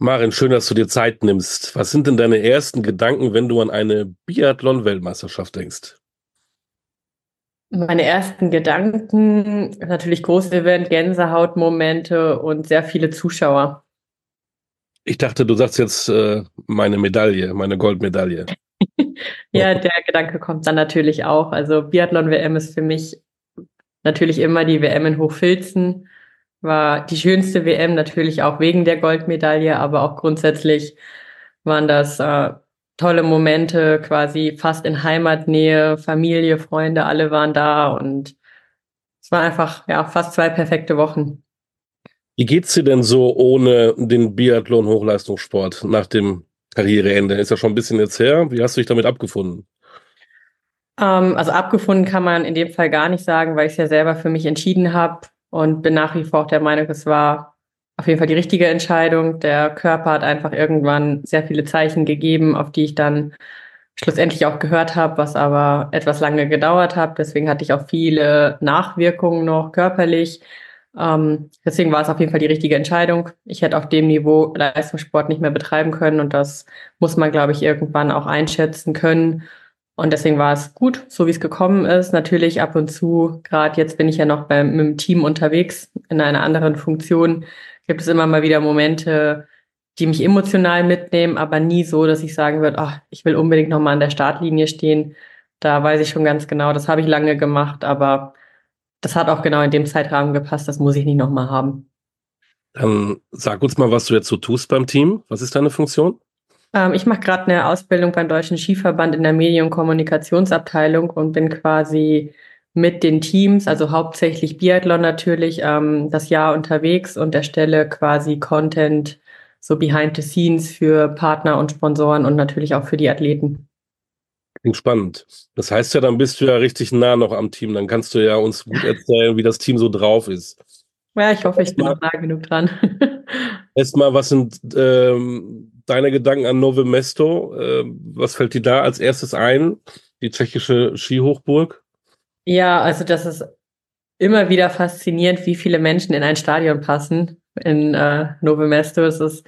Marin, schön, dass du dir Zeit nimmst. Was sind denn deine ersten Gedanken, wenn du an eine Biathlon-Weltmeisterschaft denkst? Meine ersten Gedanken, natürlich großes Event, Gänsehautmomente und sehr viele Zuschauer. Ich dachte, du sagst jetzt äh, meine Medaille, meine Goldmedaille. ja, der Gedanke kommt dann natürlich auch. Also Biathlon-WM ist für mich natürlich immer die WM in Hochfilzen. War die schönste WM natürlich auch wegen der Goldmedaille, aber auch grundsätzlich waren das äh, tolle Momente, quasi fast in Heimatnähe, Familie, Freunde, alle waren da und es waren einfach ja fast zwei perfekte Wochen. Wie geht's dir denn so ohne den Biathlon Hochleistungssport nach dem Karriereende? Ist ja schon ein bisschen jetzt her. Wie hast du dich damit abgefunden? Ähm, also abgefunden kann man in dem Fall gar nicht sagen, weil ich es ja selber für mich entschieden habe und bin nach wie vor auch der Meinung, es war auf jeden Fall die richtige Entscheidung. Der Körper hat einfach irgendwann sehr viele Zeichen gegeben, auf die ich dann schlussendlich auch gehört habe, was aber etwas lange gedauert hat. Deswegen hatte ich auch viele Nachwirkungen noch körperlich. Ähm, deswegen war es auf jeden Fall die richtige Entscheidung. Ich hätte auf dem Niveau Leistungssport nicht mehr betreiben können und das muss man, glaube ich, irgendwann auch einschätzen können. Und deswegen war es gut, so wie es gekommen ist. Natürlich ab und zu, gerade jetzt bin ich ja noch beim, mit dem Team unterwegs in einer anderen Funktion, gibt es immer mal wieder Momente, die mich emotional mitnehmen, aber nie so, dass ich sagen würde, ach, ich will unbedingt nochmal an der Startlinie stehen. Da weiß ich schon ganz genau, das habe ich lange gemacht, aber das hat auch genau in dem Zeitrahmen gepasst, das muss ich nicht nochmal haben. Dann sag uns mal, was du jetzt so tust beim Team. Was ist deine Funktion? Ähm, ich mache gerade eine Ausbildung beim Deutschen Skiverband in der Medien- und Kommunikationsabteilung und bin quasi mit den Teams, also hauptsächlich Biathlon natürlich, ähm, das Jahr unterwegs und erstelle quasi Content so behind the scenes für Partner und Sponsoren und natürlich auch für die Athleten. Klingt spannend. Das heißt ja, dann bist du ja richtig nah noch am Team. Dann kannst du ja uns gut erzählen, wie das Team so drauf ist. Ja, ich hoffe, ich bin nah genug dran. Erstmal, was sind ähm, deine Gedanken an Nove Mesto? Ähm, was fällt dir da als erstes ein? Die tschechische Skihochburg? Ja, also das ist immer wieder faszinierend, wie viele Menschen in ein Stadion passen in äh, Nove Mesto. Es ist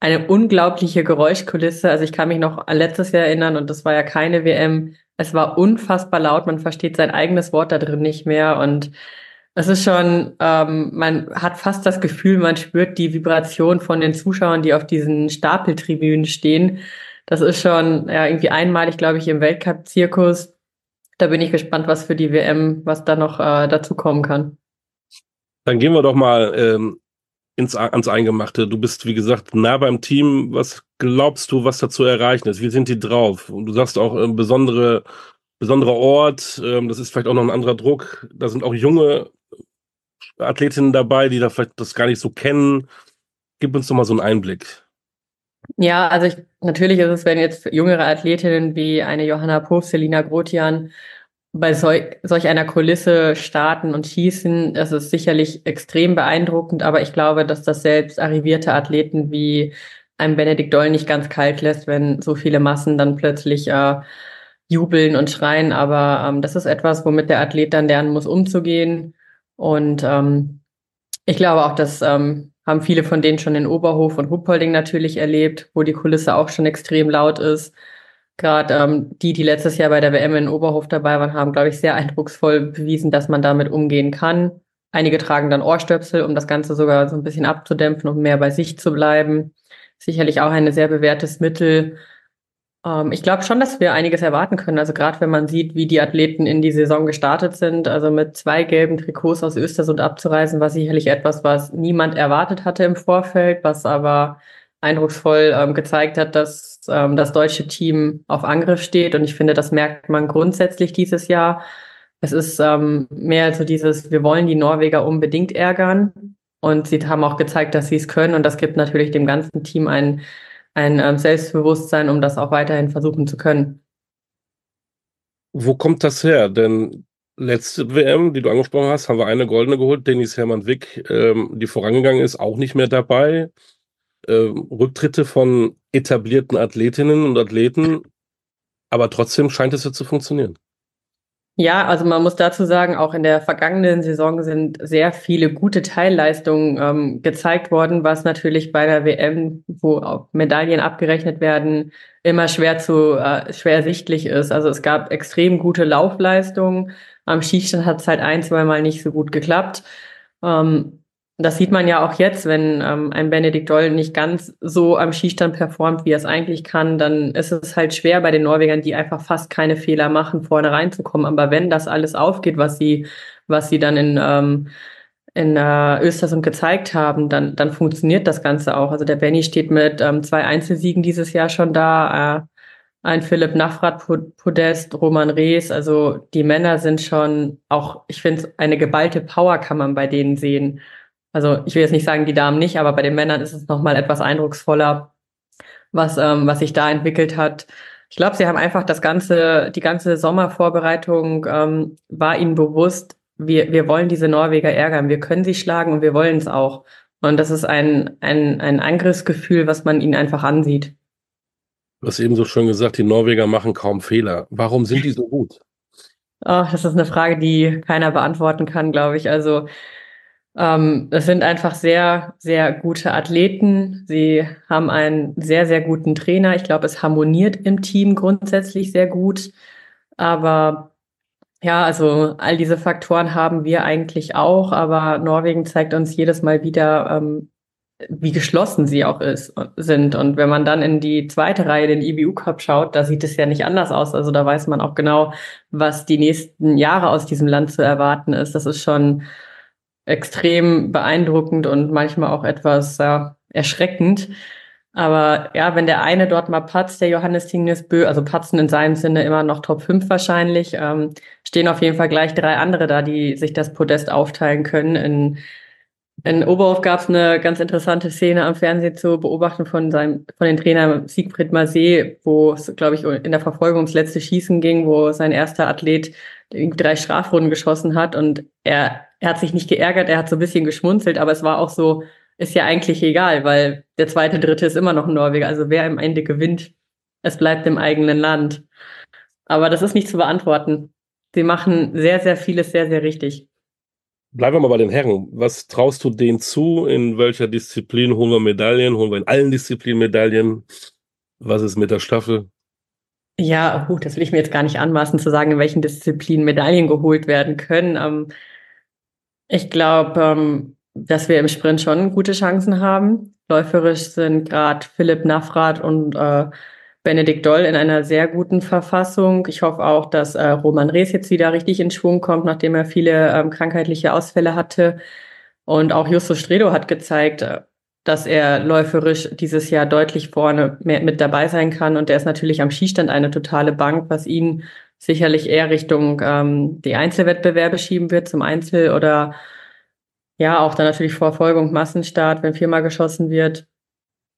eine unglaubliche Geräuschkulisse. Also ich kann mich noch an letztes Jahr erinnern und das war ja keine WM. Es war unfassbar laut. Man versteht sein eigenes Wort da drin nicht mehr und es ist schon, ähm, man hat fast das Gefühl, man spürt die Vibration von den Zuschauern, die auf diesen Stapeltribünen stehen. Das ist schon ja, irgendwie einmalig, glaube ich, im Weltcup-Zirkus da bin ich gespannt, was für die WM, was da noch äh, dazu kommen kann. Dann gehen wir doch mal ähm, ins, ans Eingemachte. Du bist, wie gesagt, nah beim Team. Was glaubst du, was da zu erreichen ist? Wie sind die drauf? Und du sagst auch äh, besondere, besonderer Ort. Ähm, das ist vielleicht auch noch ein anderer Druck. Da sind auch junge Athletinnen dabei, die da vielleicht das gar nicht so kennen. Gib uns doch mal so einen Einblick. Ja, also ich, natürlich ist es, wenn jetzt jüngere Athletinnen wie eine Johanna Puff, Selina Grotian bei sol solch einer Kulisse starten und schießen, das ist sicherlich extrem beeindruckend, aber ich glaube, dass das selbst arrivierte Athleten wie ein Benedikt Doll nicht ganz kalt lässt, wenn so viele Massen dann plötzlich äh, jubeln und schreien. Aber ähm, das ist etwas, womit der Athlet dann lernen muss, umzugehen. Und ähm, ich glaube auch, dass ähm, haben viele von denen schon in Oberhof und Huppolding natürlich erlebt, wo die Kulisse auch schon extrem laut ist. Gerade ähm, die, die letztes Jahr bei der WM in Oberhof dabei waren, haben, glaube ich, sehr eindrucksvoll bewiesen, dass man damit umgehen kann. Einige tragen dann Ohrstöpsel, um das Ganze sogar so ein bisschen abzudämpfen, um mehr bei sich zu bleiben. Sicherlich auch ein sehr bewährtes Mittel. Ähm, ich glaube schon, dass wir einiges erwarten können. Also gerade wenn man sieht, wie die Athleten in die Saison gestartet sind, also mit zwei gelben Trikots aus Östersund abzureisen, war sicherlich etwas, was niemand erwartet hatte im Vorfeld, was aber eindrucksvoll ähm, gezeigt hat, dass ähm, das deutsche Team auf Angriff steht. Und ich finde, das merkt man grundsätzlich dieses Jahr. Es ist ähm, mehr so dieses, wir wollen die Norweger unbedingt ärgern. Und sie haben auch gezeigt, dass sie es können. Und das gibt natürlich dem ganzen Team ein ein ähm, Selbstbewusstsein, um das auch weiterhin versuchen zu können. Wo kommt das her? Denn letzte WM, die du angesprochen hast, haben wir eine goldene geholt. Dennis Hermann Wick, ähm, die vorangegangen ist, auch nicht mehr dabei. Ähm, Rücktritte von etablierten Athletinnen und Athleten. Aber trotzdem scheint es ja zu funktionieren. Ja, also man muss dazu sagen, auch in der vergangenen Saison sind sehr viele gute Teilleistungen ähm, gezeigt worden, was natürlich bei der WM, wo Medaillen abgerechnet werden, immer schwer zu äh, schwer sichtlich ist. Also es gab extrem gute Laufleistungen. Am Schießstand hat es halt ein, zwei Mal nicht so gut geklappt. Ähm, das sieht man ja auch jetzt, wenn ähm, ein Benedikt Doll nicht ganz so am Skistand performt, wie er es eigentlich kann, dann ist es halt schwer bei den Norwegern, die einfach fast keine Fehler machen, vorne reinzukommen. Aber wenn das alles aufgeht, was sie, was sie dann in, ähm, in äh, Östersund gezeigt haben, dann, dann funktioniert das Ganze auch. Also der Benny steht mit ähm, zwei Einzelsiegen dieses Jahr schon da. Äh, ein Philipp Nafrat Podest, Roman Rees, also die Männer sind schon auch, ich finde, eine geballte Power kann man bei denen sehen. Also ich will jetzt nicht sagen, die Damen nicht, aber bei den Männern ist es nochmal etwas eindrucksvoller, was, ähm, was sich da entwickelt hat. Ich glaube, sie haben einfach das ganze, die ganze Sommervorbereitung ähm, war ihnen bewusst, wir, wir wollen diese Norweger ärgern, wir können sie schlagen und wir wollen es auch. Und das ist ein, ein, ein Angriffsgefühl, was man ihnen einfach ansieht. Du hast eben so schön gesagt, die Norweger machen kaum Fehler. Warum sind die so gut? Oh, das ist eine Frage, die keiner beantworten kann, glaube ich. Also ähm, es sind einfach sehr, sehr gute Athleten. Sie haben einen sehr, sehr guten Trainer. Ich glaube, es harmoniert im Team grundsätzlich sehr gut. Aber ja, also all diese Faktoren haben wir eigentlich auch. Aber Norwegen zeigt uns jedes Mal wieder, ähm, wie geschlossen sie auch ist, sind. Und wenn man dann in die zweite Reihe, den IBU Cup schaut, da sieht es ja nicht anders aus. Also da weiß man auch genau, was die nächsten Jahre aus diesem Land zu erwarten ist. Das ist schon extrem beeindruckend und manchmal auch etwas ja, erschreckend. Aber ja, wenn der eine dort mal patzt, der Johannes Tingnesbö, also patzen in seinem Sinne immer noch Top 5 wahrscheinlich, ähm, stehen auf jeden Fall gleich drei andere da, die sich das Podest aufteilen können. In, in Oberhof gab es eine ganz interessante Szene am Fernsehen zu beobachten von seinem, von den Trainer Siegfried Masé, wo es, glaube ich, in der Verfolgung ums letzte Schießen ging, wo sein erster Athlet drei Strafrunden geschossen hat und er er hat sich nicht geärgert, er hat so ein bisschen geschmunzelt, aber es war auch so, ist ja eigentlich egal, weil der zweite, dritte ist immer noch ein Norweger. Also wer am Ende gewinnt, es bleibt im eigenen Land. Aber das ist nicht zu beantworten. Sie machen sehr, sehr vieles sehr, sehr richtig. Bleiben wir mal bei den Herren. Was traust du denen zu? In welcher Disziplin holen wir Medaillen? Holen wir in allen Disziplinen Medaillen? Was ist mit der Staffel? Ja, gut, das will ich mir jetzt gar nicht anmaßen zu sagen, in welchen Disziplinen Medaillen geholt werden können. Ähm, ich glaube, ähm, dass wir im Sprint schon gute Chancen haben. Läuferisch sind gerade Philipp Nafrat und äh, Benedikt Doll in einer sehr guten Verfassung. Ich hoffe auch, dass äh, Roman Rees jetzt wieder richtig in Schwung kommt, nachdem er viele ähm, krankheitliche Ausfälle hatte. Und auch Justus Stredo hat gezeigt, äh, dass er läuferisch dieses Jahr deutlich vorne mit dabei sein kann. Und der ist natürlich am Skistand eine totale Bank, was ihn sicherlich eher Richtung ähm, die Einzelwettbewerbe schieben wird zum Einzel oder ja, auch dann natürlich Verfolgung, Massenstart, wenn viermal geschossen wird.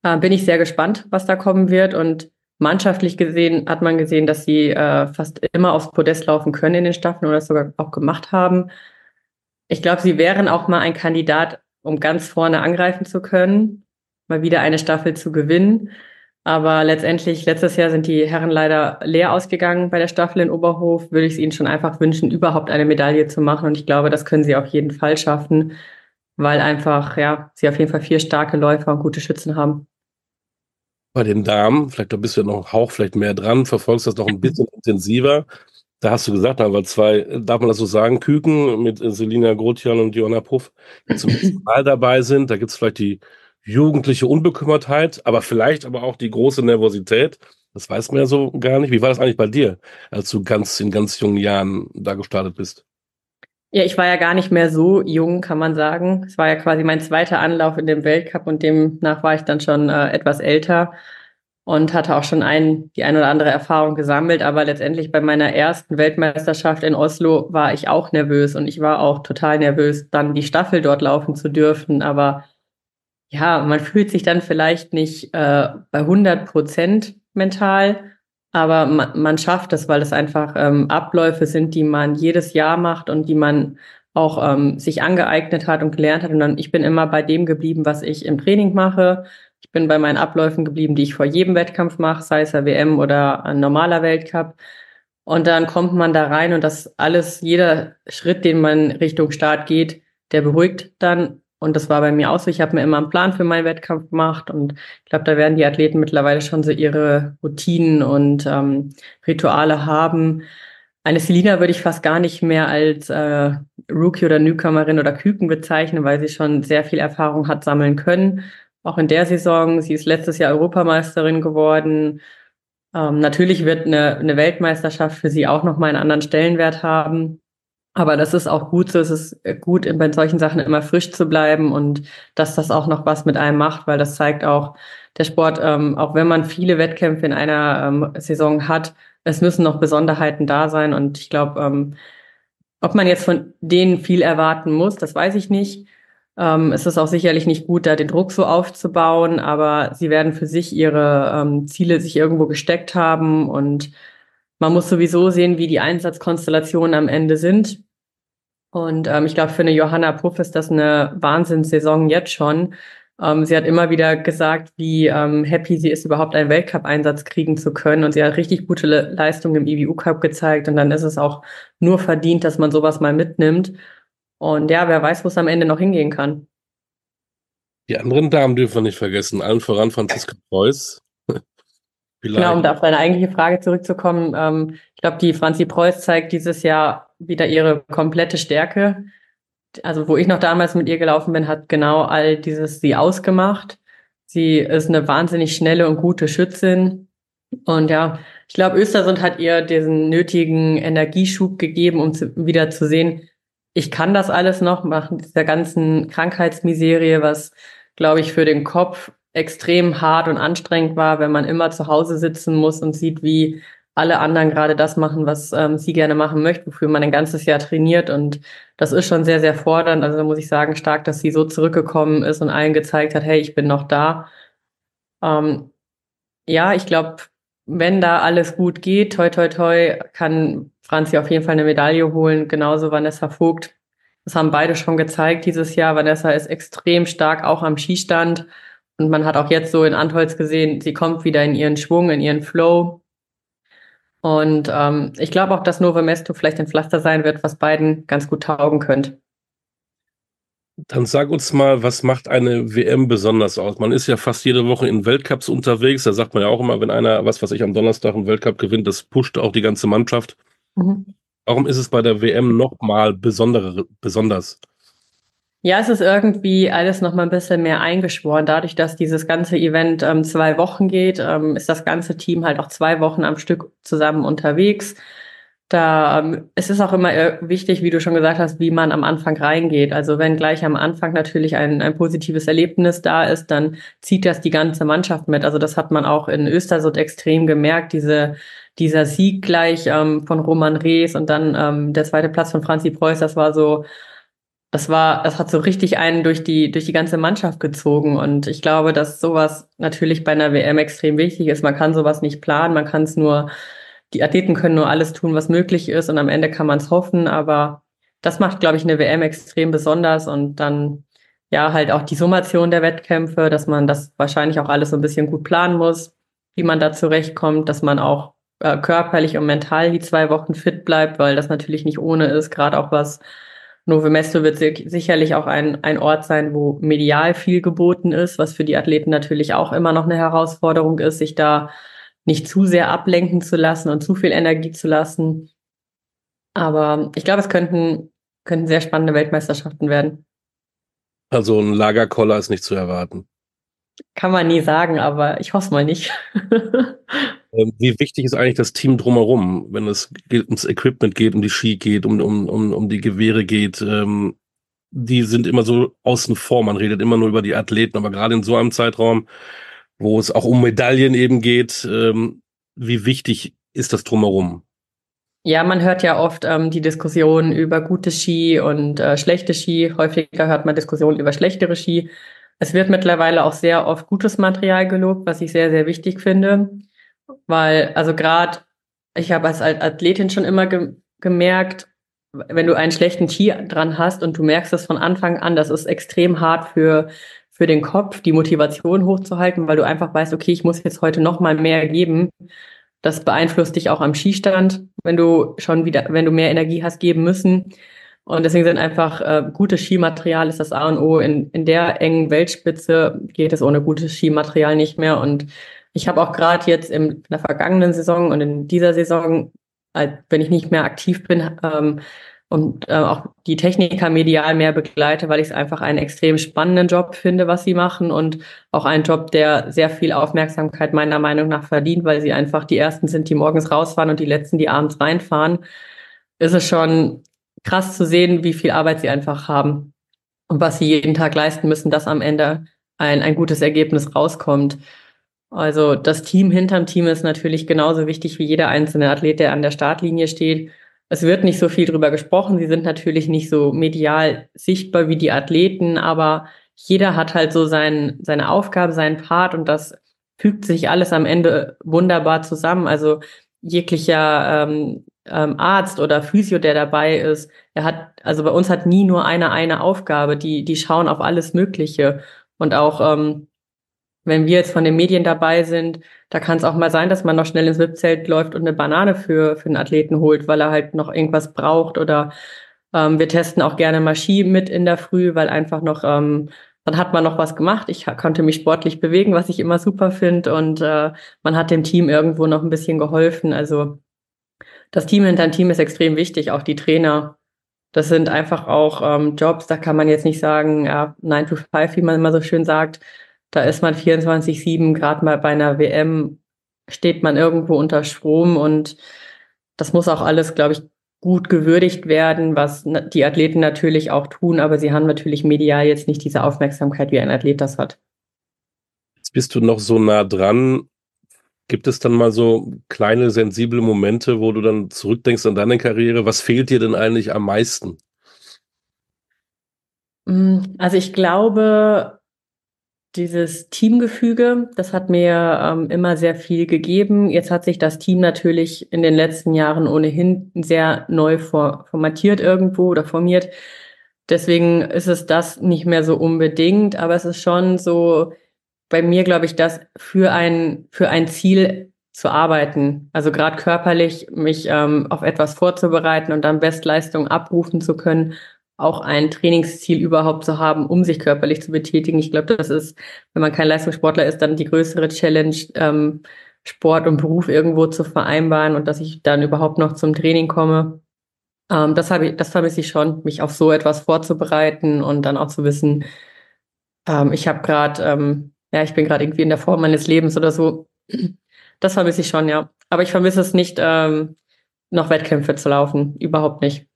Äh, bin ich sehr gespannt, was da kommen wird. Und mannschaftlich gesehen hat man gesehen, dass sie äh, fast immer aufs Podest laufen können in den Staffeln oder sogar auch gemacht haben. Ich glaube, sie wären auch mal ein Kandidat, um ganz vorne angreifen zu können, mal wieder eine Staffel zu gewinnen. Aber letztendlich, letztes Jahr sind die Herren leider leer ausgegangen bei der Staffel in Oberhof. Würde ich es ihnen schon einfach wünschen, überhaupt eine Medaille zu machen. Und ich glaube, das können sie auf jeden Fall schaffen, weil einfach, ja, sie auf jeden Fall vier starke Läufer und gute Schützen haben. Bei den Damen, vielleicht da bist du ja noch einen Hauch vielleicht mehr dran, verfolgst das noch ein bisschen intensiver. Da hast du gesagt, da war zwei, darf man das so sagen, Küken mit Selina Grotian und Johanna Puff, die zum ersten Mal dabei sind. Da gibt es vielleicht die jugendliche Unbekümmertheit, aber vielleicht aber auch die große Nervosität. Das weiß man ja so gar nicht. Wie war das eigentlich bei dir, als du ganz in ganz jungen Jahren da gestartet bist? Ja, ich war ja gar nicht mehr so jung, kann man sagen. Es war ja quasi mein zweiter Anlauf in dem Weltcup und demnach war ich dann schon äh, etwas älter und hatte auch schon ein, die ein oder andere Erfahrung gesammelt. Aber letztendlich bei meiner ersten Weltmeisterschaft in Oslo war ich auch nervös und ich war auch total nervös, dann die Staffel dort laufen zu dürfen. Aber ja, man fühlt sich dann vielleicht nicht äh, bei 100 Prozent mental, aber man, man schafft es, weil es einfach ähm, Abläufe sind, die man jedes Jahr macht und die man auch ähm, sich angeeignet hat und gelernt hat. Und dann, ich bin immer bei dem geblieben, was ich im Training mache. Ich bin bei meinen Abläufen geblieben, die ich vor jedem Wettkampf mache, sei es der WM oder ein normaler Weltcup. Und dann kommt man da rein und das alles, jeder Schritt, den man Richtung Start geht, der beruhigt dann. Und das war bei mir auch so. Ich habe mir immer einen Plan für meinen Wettkampf gemacht und ich glaube, da werden die Athleten mittlerweile schon so ihre Routinen und ähm, Rituale haben. Eine Selina würde ich fast gar nicht mehr als äh, Rookie oder Newcomerin oder Küken bezeichnen, weil sie schon sehr viel Erfahrung hat sammeln können. Auch in der Saison. Sie ist letztes Jahr Europameisterin geworden. Ähm, natürlich wird eine, eine Weltmeisterschaft für sie auch nochmal einen anderen Stellenwert haben. Aber das ist auch gut so. Es ist gut, bei solchen Sachen immer frisch zu bleiben und dass das auch noch was mit einem macht, weil das zeigt auch, der Sport, ähm, auch wenn man viele Wettkämpfe in einer ähm, Saison hat, es müssen noch Besonderheiten da sein. Und ich glaube, ähm, ob man jetzt von denen viel erwarten muss, das weiß ich nicht. Ähm, es ist auch sicherlich nicht gut, da den Druck so aufzubauen, aber sie werden für sich ihre ähm, Ziele sich irgendwo gesteckt haben und man muss sowieso sehen, wie die Einsatzkonstellationen am Ende sind. Und ähm, ich glaube, für eine Johanna Puff ist das eine Wahnsinnssaison jetzt schon. Ähm, sie hat immer wieder gesagt, wie ähm, happy sie ist, überhaupt einen Weltcup-Einsatz kriegen zu können. Und sie hat richtig gute Le Leistungen im IBU-Cup gezeigt. Und dann ist es auch nur verdient, dass man sowas mal mitnimmt. Und ja, wer weiß, wo es am Ende noch hingehen kann. Die anderen Damen dürfen wir nicht vergessen. Allen voran Franziska Preuß. Genau, um da auf deine eigentliche Frage zurückzukommen. Ähm, ich glaube, die Franzi Preuß zeigt dieses Jahr wieder ihre komplette Stärke also wo ich noch damals mit ihr gelaufen bin, hat genau all dieses sie ausgemacht. Sie ist eine wahnsinnig schnelle und gute Schützin. Und ja, ich glaube, Östersund hat ihr diesen nötigen Energieschub gegeben, um zu, wieder zu sehen, ich kann das alles noch machen, dieser ganzen Krankheitsmiserie, was, glaube ich, für den Kopf extrem hart und anstrengend war, wenn man immer zu Hause sitzen muss und sieht, wie alle anderen gerade das machen, was ähm, sie gerne machen möchte, wofür man ein ganzes Jahr trainiert. Und das ist schon sehr, sehr fordernd. Also da muss ich sagen, stark, dass sie so zurückgekommen ist und allen gezeigt hat, hey, ich bin noch da. Ähm, ja, ich glaube, wenn da alles gut geht, toi, toi, toi, kann Franzi auf jeden Fall eine Medaille holen. Genauso Vanessa Vogt. Das haben beide schon gezeigt dieses Jahr. Vanessa ist extrem stark auch am Skistand. Und man hat auch jetzt so in Antholz gesehen, sie kommt wieder in ihren Schwung, in ihren Flow. Und ähm, ich glaube auch, dass Novo Mesto vielleicht ein Pflaster sein wird, was beiden ganz gut taugen könnte. Dann sag uns mal, was macht eine WM besonders aus? Man ist ja fast jede Woche in Weltcups unterwegs. Da sagt man ja auch immer, wenn einer, was weiß ich, am Donnerstag einen Weltcup gewinnt, das pusht auch die ganze Mannschaft. Mhm. Warum ist es bei der WM nochmal besonders? Ja, es ist irgendwie alles noch mal ein bisschen mehr eingeschworen. Dadurch, dass dieses ganze Event ähm, zwei Wochen geht, ähm, ist das ganze Team halt auch zwei Wochen am Stück zusammen unterwegs. Da ähm, es ist auch immer äh, wichtig, wie du schon gesagt hast, wie man am Anfang reingeht. Also wenn gleich am Anfang natürlich ein, ein positives Erlebnis da ist, dann zieht das die ganze Mannschaft mit. Also das hat man auch in Östersund extrem gemerkt, diese dieser Sieg gleich ähm, von Roman Rees und dann ähm, der zweite Platz von Franzi Preuß, das war so das war, das hat so richtig einen durch die, durch die ganze Mannschaft gezogen. Und ich glaube, dass sowas natürlich bei einer WM extrem wichtig ist. Man kann sowas nicht planen, man kann es nur, die Athleten können nur alles tun, was möglich ist und am Ende kann man es hoffen. Aber das macht, glaube ich, eine WM extrem besonders und dann ja halt auch die Summation der Wettkämpfe, dass man das wahrscheinlich auch alles so ein bisschen gut planen muss, wie man da zurechtkommt, dass man auch äh, körperlich und mental die zwei Wochen fit bleibt, weil das natürlich nicht ohne ist, gerade auch was Novo Mesto wird sicherlich auch ein, ein Ort sein, wo medial viel geboten ist, was für die Athleten natürlich auch immer noch eine Herausforderung ist, sich da nicht zu sehr ablenken zu lassen und zu viel Energie zu lassen. Aber ich glaube, es könnten, könnten sehr spannende Weltmeisterschaften werden. Also ein Lagerkoller ist nicht zu erwarten. Kann man nie sagen, aber ich hoffe mal nicht. Ähm, wie wichtig ist eigentlich das Team drumherum, wenn es ums Equipment geht, um die Ski geht, um, um, um, um die Gewehre geht? Ähm, die sind immer so außen vor. Man redet immer nur über die Athleten, aber gerade in so einem Zeitraum, wo es auch um Medaillen eben geht, ähm, wie wichtig ist das drumherum? Ja, man hört ja oft ähm, die Diskussion über gute Ski und äh, schlechte Ski. Häufiger hört man Diskussionen über schlechtere Ski. Es wird mittlerweile auch sehr oft gutes Material gelobt, was ich sehr, sehr wichtig finde. Weil, also gerade, ich habe als Athletin schon immer ge gemerkt, wenn du einen schlechten Ski dran hast und du merkst es von Anfang an, das ist extrem hart für, für den Kopf, die Motivation hochzuhalten, weil du einfach weißt, okay, ich muss jetzt heute noch mal mehr geben. Das beeinflusst dich auch am Skistand, wenn du schon wieder, wenn du mehr Energie hast geben müssen. Und deswegen sind einfach äh, gutes Skimaterial ist das A und O. In, in der engen Weltspitze geht es ohne gutes Skimaterial nicht mehr. Und ich habe auch gerade jetzt in der vergangenen Saison und in dieser Saison, wenn ich nicht mehr aktiv bin, ähm, und äh, auch die Techniker medial mehr begleite, weil ich es einfach einen extrem spannenden Job finde, was sie machen und auch einen Job, der sehr viel Aufmerksamkeit meiner Meinung nach verdient, weil sie einfach die ersten sind, die morgens rausfahren und die letzten, die abends reinfahren. Ist es schon krass zu sehen, wie viel Arbeit sie einfach haben und was sie jeden Tag leisten müssen, dass am Ende ein, ein gutes Ergebnis rauskommt. Also das Team hinterm Team ist natürlich genauso wichtig wie jeder einzelne Athlet, der an der Startlinie steht. Es wird nicht so viel drüber gesprochen. Sie sind natürlich nicht so medial sichtbar wie die Athleten, aber jeder hat halt so sein, seine Aufgabe, seinen Part und das fügt sich alles am Ende wunderbar zusammen. Also jeglicher ähm, ähm, Arzt oder Physio, der dabei ist, er hat, also bei uns hat nie nur einer eine Aufgabe, die, die schauen auf alles Mögliche. Und auch ähm, wenn wir jetzt von den Medien dabei sind, da kann es auch mal sein, dass man noch schnell ins VIP-Zelt läuft und eine Banane für, für einen Athleten holt, weil er halt noch irgendwas braucht. Oder ähm, wir testen auch gerne mal Ski mit in der Früh, weil einfach noch, ähm, dann hat man noch was gemacht. Ich konnte mich sportlich bewegen, was ich immer super finde. Und äh, man hat dem Team irgendwo noch ein bisschen geholfen. Also das Team hinter dem Team ist extrem wichtig, auch die Trainer. Das sind einfach auch ähm, Jobs, da kann man jetzt nicht sagen, ja, 9 to 5, wie man immer so schön sagt. Da ist man 24-7, gerade mal bei einer WM steht man irgendwo unter Strom und das muss auch alles, glaube ich, gut gewürdigt werden, was die Athleten natürlich auch tun, aber sie haben natürlich medial jetzt nicht diese Aufmerksamkeit, wie ein Athlet das hat. Jetzt bist du noch so nah dran Gibt es dann mal so kleine sensible Momente, wo du dann zurückdenkst an deine Karriere? Was fehlt dir denn eigentlich am meisten? Mm, also ich glaube, dieses Teamgefüge, das hat mir ähm, immer sehr viel gegeben. Jetzt hat sich das Team natürlich in den letzten Jahren ohnehin sehr neu for formatiert irgendwo oder formiert. Deswegen ist es das nicht mehr so unbedingt, aber es ist schon so, bei mir, glaube ich, das für ein, für ein Ziel zu arbeiten. Also gerade körperlich mich ähm, auf etwas vorzubereiten und dann Bestleistung abrufen zu können, auch ein Trainingsziel überhaupt zu haben, um sich körperlich zu betätigen. Ich glaube, das ist, wenn man kein Leistungssportler ist, dann die größere Challenge, ähm, Sport und Beruf irgendwo zu vereinbaren und dass ich dann überhaupt noch zum Training komme. Ähm, das habe ich, das vermisse ich schon, mich auf so etwas vorzubereiten und dann auch zu wissen, ähm, ich habe gerade ähm, ja, ich bin gerade irgendwie in der Form meines Lebens oder so. Das vermisse ich schon, ja. Aber ich vermisse es nicht, ähm, noch Wettkämpfe zu laufen. Überhaupt nicht.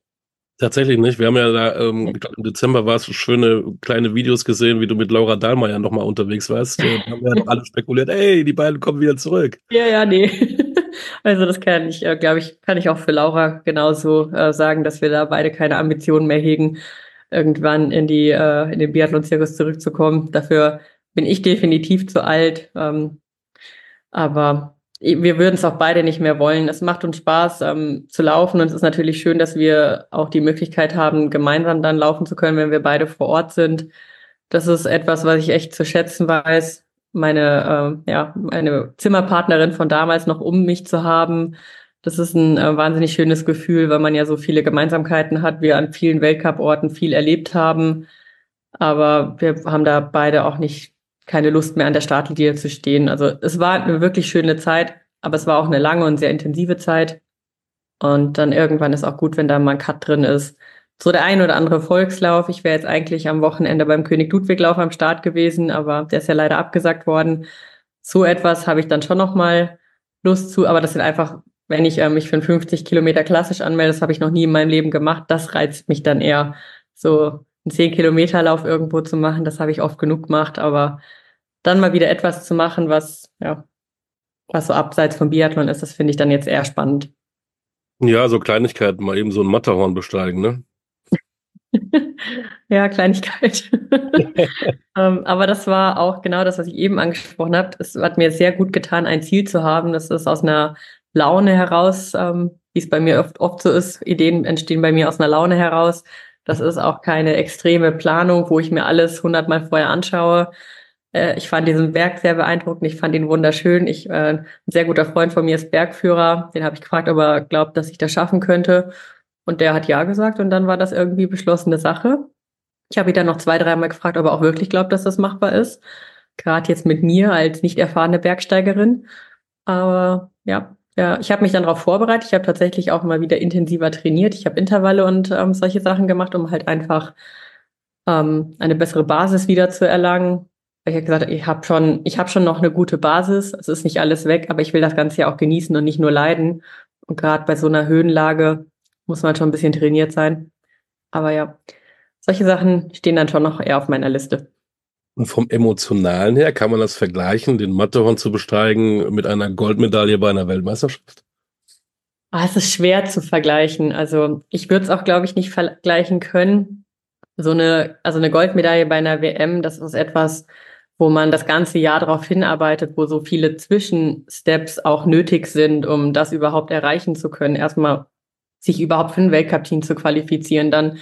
Tatsächlich nicht. Wir haben ja da, ähm, ich glaube, im Dezember war es schöne kleine Videos gesehen, wie du mit Laura Dahlmeier nochmal unterwegs warst. Da haben wir ja alle spekuliert, ey, die beiden kommen wieder zurück. Ja, ja, nee. Also das kann ich, äh, glaube ich, kann ich auch für Laura genauso äh, sagen, dass wir da beide keine Ambitionen mehr hegen, irgendwann in die äh, in den Biathlon-Zirkus zurückzukommen. Dafür bin ich definitiv zu alt. Ähm, aber wir würden es auch beide nicht mehr wollen. Es macht uns Spaß ähm, zu laufen und es ist natürlich schön, dass wir auch die Möglichkeit haben, gemeinsam dann laufen zu können, wenn wir beide vor Ort sind. Das ist etwas, was ich echt zu schätzen weiß. Meine, äh, ja, meine Zimmerpartnerin von damals noch um mich zu haben. Das ist ein äh, wahnsinnig schönes Gefühl, weil man ja so viele Gemeinsamkeiten hat, wir an vielen Weltcup-Orten viel erlebt haben. Aber wir haben da beide auch nicht keine Lust mehr an der Startlinie zu stehen. Also es war eine wirklich schöne Zeit, aber es war auch eine lange und sehr intensive Zeit. Und dann irgendwann ist auch gut, wenn da mal ein Cut drin ist. So der ein oder andere Volkslauf. Ich wäre jetzt eigentlich am Wochenende beim König Ludwig Lauf am Start gewesen, aber der ist ja leider abgesagt worden. So etwas habe ich dann schon noch mal Lust zu, aber das sind einfach, wenn ich äh, mich für einen 50 Kilometer klassisch anmelde, das habe ich noch nie in meinem Leben gemacht. Das reizt mich dann eher. So einen 10 Kilometer Lauf irgendwo zu machen, das habe ich oft genug gemacht, aber dann mal wieder etwas zu machen, was, ja, was so abseits vom Biathlon ist, das finde ich dann jetzt eher spannend. Ja, so Kleinigkeiten, mal eben so ein Matterhorn besteigen, ne? ja, Kleinigkeit. ähm, aber das war auch genau das, was ich eben angesprochen habe. Es hat mir sehr gut getan, ein Ziel zu haben. Das ist aus einer Laune heraus, ähm, wie es bei mir oft, oft so ist. Ideen entstehen bei mir aus einer Laune heraus. Das ist auch keine extreme Planung, wo ich mir alles hundertmal vorher anschaue. Äh, ich fand diesen Berg sehr beeindruckend. Ich fand ihn wunderschön. Ich, äh, ein sehr guter Freund von mir ist Bergführer. Den habe ich gefragt, ob er glaubt, dass ich das schaffen könnte. Und der hat ja gesagt. Und dann war das irgendwie beschlossene Sache. Ich habe ihn dann noch zwei, dreimal gefragt, ob er auch wirklich glaubt, dass das machbar ist. Gerade jetzt mit mir als nicht erfahrene Bergsteigerin. Aber ja, ja, ich habe mich dann darauf vorbereitet. Ich habe tatsächlich auch mal wieder intensiver trainiert. Ich habe Intervalle und ähm, solche Sachen gemacht, um halt einfach ähm, eine bessere Basis wieder zu erlangen. Ich habe gesagt, ich habe schon, ich habe schon noch eine gute Basis. Es ist nicht alles weg, aber ich will das Ganze ja auch genießen und nicht nur leiden. Und gerade bei so einer Höhenlage muss man schon ein bisschen trainiert sein. Aber ja, solche Sachen stehen dann schon noch eher auf meiner Liste. Und vom Emotionalen her kann man das vergleichen, den Matterhorn zu besteigen mit einer Goldmedaille bei einer Weltmeisterschaft? Ah, es ist schwer zu vergleichen. Also ich würde es auch, glaube ich, nicht vergleichen können. So eine, also eine Goldmedaille bei einer WM, das ist etwas, wo man das ganze Jahr darauf hinarbeitet, wo so viele Zwischensteps auch nötig sind, um das überhaupt erreichen zu können. Erstmal sich überhaupt für ein Weltcup-Team zu qualifizieren, dann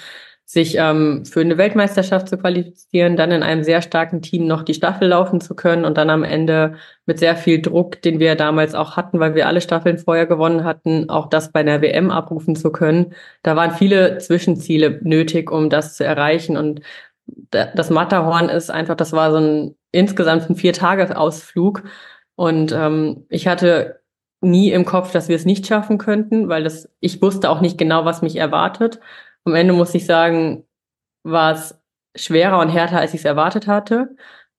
sich ähm, für eine Weltmeisterschaft zu qualifizieren, dann in einem sehr starken Team noch die Staffel laufen zu können und dann am Ende mit sehr viel Druck, den wir damals auch hatten, weil wir alle Staffeln vorher gewonnen hatten, auch das bei einer WM abrufen zu können. Da waren viele Zwischenziele nötig, um das zu erreichen und das Matterhorn ist einfach, das war so ein insgesamt ein Vier-Tage-Ausflug und ähm, ich hatte nie im Kopf, dass wir es nicht schaffen könnten, weil das, ich wusste auch nicht genau, was mich erwartet. Am Ende muss ich sagen, war es schwerer und härter, als ich es erwartet hatte.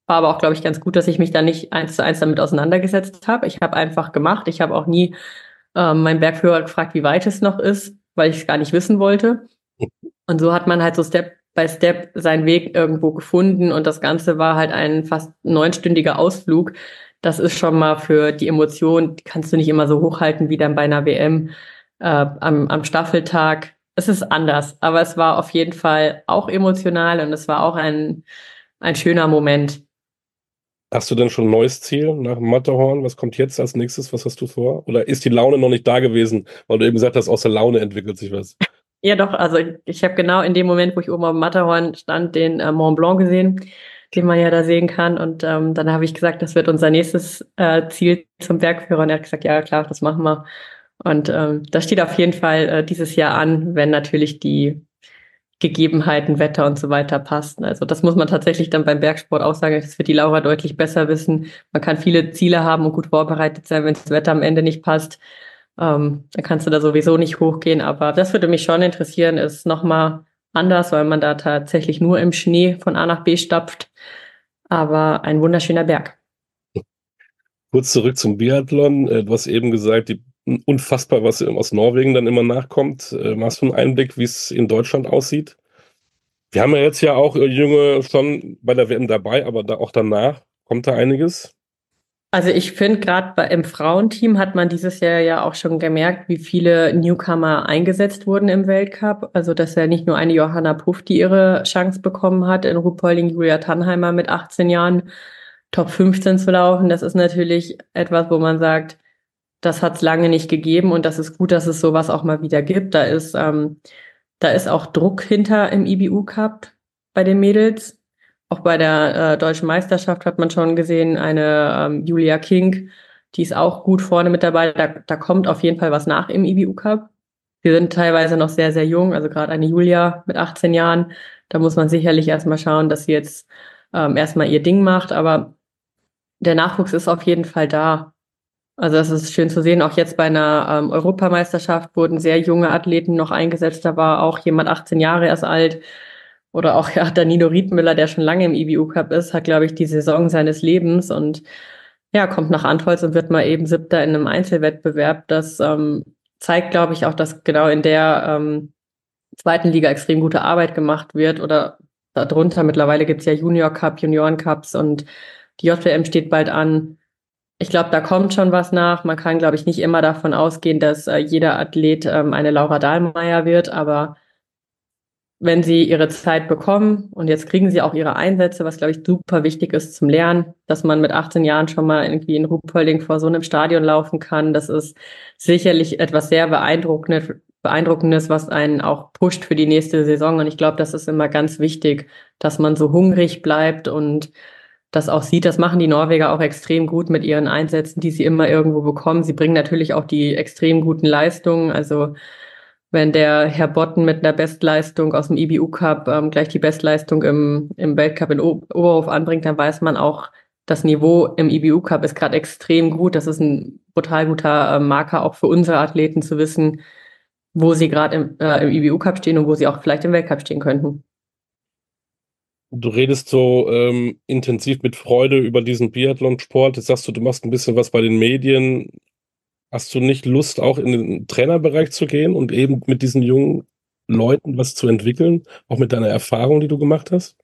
War aber auch, glaube ich, ganz gut, dass ich mich da nicht eins zu eins damit auseinandergesetzt habe. Ich habe einfach gemacht. Ich habe auch nie äh, meinen Bergführer gefragt, wie weit es noch ist, weil ich es gar nicht wissen wollte. Und so hat man halt so Step by Step seinen Weg irgendwo gefunden. Und das Ganze war halt ein fast neunstündiger Ausflug. Das ist schon mal für die Emotion, die kannst du nicht immer so hochhalten wie dann bei einer WM äh, am, am Staffeltag es ist anders, aber es war auf jeden Fall auch emotional und es war auch ein, ein schöner Moment. Hast du denn schon ein neues Ziel nach Matterhorn? Was kommt jetzt als nächstes? Was hast du vor? Oder ist die Laune noch nicht da gewesen, weil du eben gesagt hast, aus der Laune entwickelt sich was? Ja, doch. Also ich, ich habe genau in dem Moment, wo ich oben auf dem Matterhorn stand, den äh, Mont Blanc gesehen, den man ja da sehen kann. Und ähm, dann habe ich gesagt, das wird unser nächstes äh, Ziel zum Bergführer. Und er hat gesagt, ja klar, das machen wir. Und ähm, das steht auf jeden Fall äh, dieses Jahr an, wenn natürlich die Gegebenheiten, Wetter und so weiter passen. Also das muss man tatsächlich dann beim Bergsport auch sagen. Das wird die Laura deutlich besser wissen. Man kann viele Ziele haben und gut vorbereitet sein, wenn das Wetter am Ende nicht passt. Ähm, dann kannst du da sowieso nicht hochgehen. Aber das würde mich schon interessieren, ist nochmal anders, weil man da tatsächlich nur im Schnee von A nach B stapft. Aber ein wunderschöner Berg. Kurz zurück zum Biathlon. Äh, du hast eben gesagt, die unfassbar, was aus Norwegen dann immer nachkommt. Äh, hast du einen Einblick, wie es in Deutschland aussieht? Wir haben ja jetzt ja auch äh, Junge schon bei der WM dabei, aber da auch danach kommt da einiges. Also ich finde, gerade im Frauenteam hat man dieses Jahr ja auch schon gemerkt, wie viele Newcomer eingesetzt wurden im Weltcup. Also dass ja nicht nur eine Johanna Puff, die ihre Chance bekommen hat, in Ruhpolding Julia Tannheimer mit 18 Jahren Top 15 zu laufen. Das ist natürlich etwas, wo man sagt, das hat es lange nicht gegeben und das ist gut, dass es sowas auch mal wieder gibt. Da ist, ähm, da ist auch Druck hinter im IBU Cup bei den Mädels. Auch bei der äh, deutschen Meisterschaft hat man schon gesehen, eine ähm, Julia King, die ist auch gut vorne mit dabei. Da, da kommt auf jeden Fall was nach im IBU Cup. Wir sind teilweise noch sehr, sehr jung, also gerade eine Julia mit 18 Jahren. Da muss man sicherlich erstmal schauen, dass sie jetzt ähm, erstmal ihr Ding macht. Aber der Nachwuchs ist auf jeden Fall da. Also das ist schön zu sehen. Auch jetzt bei einer ähm, Europameisterschaft wurden sehr junge Athleten noch eingesetzt. Da war auch jemand 18 Jahre erst alt. Oder auch ja, Danilo Riedmüller, der schon lange im IBU Cup ist, hat, glaube ich, die Saison seines Lebens und ja, kommt nach Antholz und wird mal eben Siebter in einem Einzelwettbewerb. Das ähm, zeigt, glaube ich, auch, dass genau in der ähm, zweiten Liga extrem gute Arbeit gemacht wird. Oder darunter mittlerweile gibt's ja Junior Cup, Junioren Cups und die JWM steht bald an ich glaube, da kommt schon was nach. Man kann, glaube ich, nicht immer davon ausgehen, dass äh, jeder Athlet ähm, eine Laura Dahlmeier wird, aber wenn sie ihre Zeit bekommen und jetzt kriegen sie auch ihre Einsätze, was glaube ich super wichtig ist zum Lernen, dass man mit 18 Jahren schon mal irgendwie in Ruhpolding vor so einem Stadion laufen kann, das ist sicherlich etwas sehr beeindruckendes, beeindruckendes, was einen auch pusht für die nächste Saison und ich glaube, das ist immer ganz wichtig, dass man so hungrig bleibt und das auch sieht. Das machen die Norweger auch extrem gut mit ihren Einsätzen, die sie immer irgendwo bekommen. Sie bringen natürlich auch die extrem guten Leistungen. Also wenn der Herr Botten mit einer Bestleistung aus dem IBU Cup ähm, gleich die Bestleistung im, im Weltcup in o Oberhof anbringt, dann weiß man auch, das Niveau im IBU Cup ist gerade extrem gut. Das ist ein brutal guter äh, Marker auch für unsere Athleten zu wissen, wo sie gerade im, äh, im IBU Cup stehen und wo sie auch vielleicht im Weltcup stehen könnten. Du redest so ähm, intensiv mit Freude über diesen Biathlon-Sport. Jetzt sagst du, du machst ein bisschen was bei den Medien. Hast du nicht Lust, auch in den Trainerbereich zu gehen und eben mit diesen jungen Leuten was zu entwickeln, auch mit deiner Erfahrung, die du gemacht hast?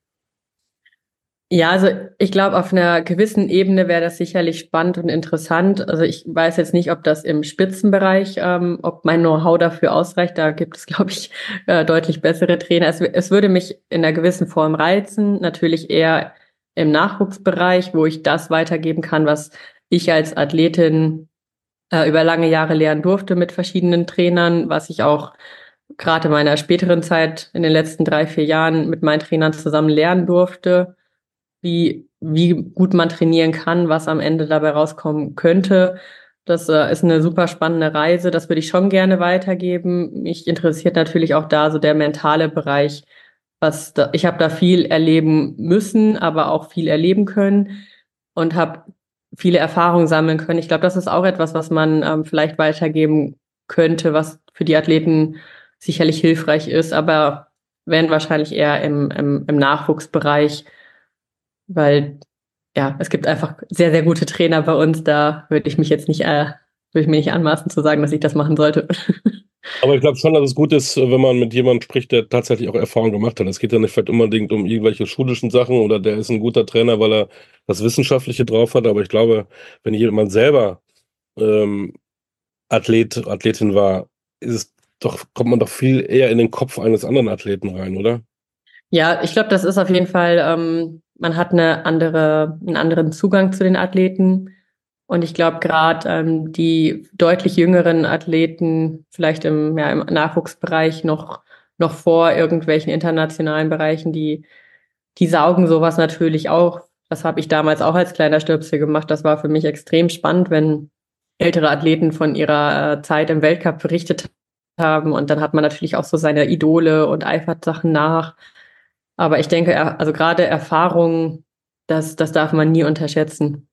Ja, also ich glaube, auf einer gewissen Ebene wäre das sicherlich spannend und interessant. Also ich weiß jetzt nicht, ob das im Spitzenbereich, ähm, ob mein Know-how dafür ausreicht. Da gibt es, glaube ich, äh, deutlich bessere Trainer. Es, es würde mich in einer gewissen Form reizen. Natürlich eher im Nachwuchsbereich, wo ich das weitergeben kann, was ich als Athletin äh, über lange Jahre lernen durfte mit verschiedenen Trainern, was ich auch gerade in meiner späteren Zeit in den letzten drei, vier Jahren mit meinen Trainern zusammen lernen durfte wie, wie gut man trainieren kann, was am Ende dabei rauskommen könnte. Das äh, ist eine super spannende Reise. Das würde ich schon gerne weitergeben. Mich interessiert natürlich auch da so der mentale Bereich. Was da, ich habe da viel erleben müssen, aber auch viel erleben können und habe viele Erfahrungen sammeln können. Ich glaube, das ist auch etwas, was man ähm, vielleicht weitergeben könnte, was für die Athleten sicherlich hilfreich ist, aber wenn wahrscheinlich eher im, im, im Nachwuchsbereich weil ja, es gibt einfach sehr, sehr gute Trainer bei uns. Da würde ich mich jetzt nicht, äh, würde ich mir nicht anmaßen zu sagen, dass ich das machen sollte. Aber ich glaube schon, dass es gut ist, wenn man mit jemandem spricht, der tatsächlich auch Erfahrung gemacht hat. Es geht ja nicht vielleicht unbedingt um irgendwelche schulischen Sachen oder der ist ein guter Trainer, weil er das Wissenschaftliche drauf hat. Aber ich glaube, wenn jemand selber ähm, Athlet, Athletin war, ist es doch, kommt man doch viel eher in den Kopf eines anderen Athleten rein, oder? Ja, ich glaube, das ist auf jeden Fall ähm, man hat eine andere, einen anderen Zugang zu den Athleten. Und ich glaube, gerade ähm, die deutlich jüngeren Athleten, vielleicht im, ja, im Nachwuchsbereich noch, noch vor irgendwelchen internationalen Bereichen, die, die saugen sowas natürlich auch. Das habe ich damals auch als kleiner Stöpsel gemacht. Das war für mich extrem spannend, wenn ältere Athleten von ihrer äh, Zeit im Weltcup berichtet haben. Und dann hat man natürlich auch so seine Idole und eifert Sachen nach. Aber ich denke, also gerade Erfahrung, das, das darf man nie unterschätzen.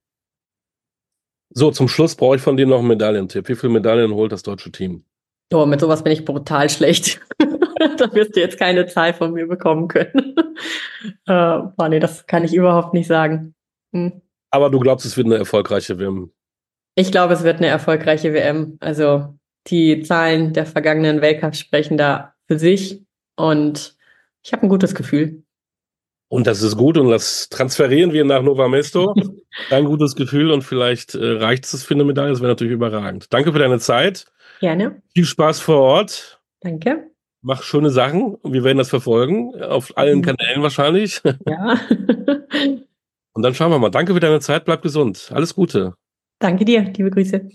So, zum Schluss brauche ich von dir noch einen Medaillentipp. Wie viele Medaillen holt das deutsche Team? Oh, mit sowas bin ich brutal schlecht. da wirst du jetzt keine Zahl von mir bekommen können. äh, boah, nee, das kann ich überhaupt nicht sagen. Hm. Aber du glaubst, es wird eine erfolgreiche WM? Ich glaube, es wird eine erfolgreiche WM. Also die Zahlen der vergangenen Weltcups sprechen da für sich. Und ich habe ein gutes Gefühl. Und das ist gut und das transferieren wir nach Nova Mesto. Ein gutes Gefühl und vielleicht äh, reicht es für eine Medaille. Das wäre natürlich überragend. Danke für deine Zeit. Gerne. Viel Spaß vor Ort. Danke. Mach schöne Sachen und wir werden das verfolgen. Auf allen mhm. Kanälen wahrscheinlich. Ja. und dann schauen wir mal. Danke für deine Zeit. Bleib gesund. Alles Gute. Danke dir. Liebe Grüße.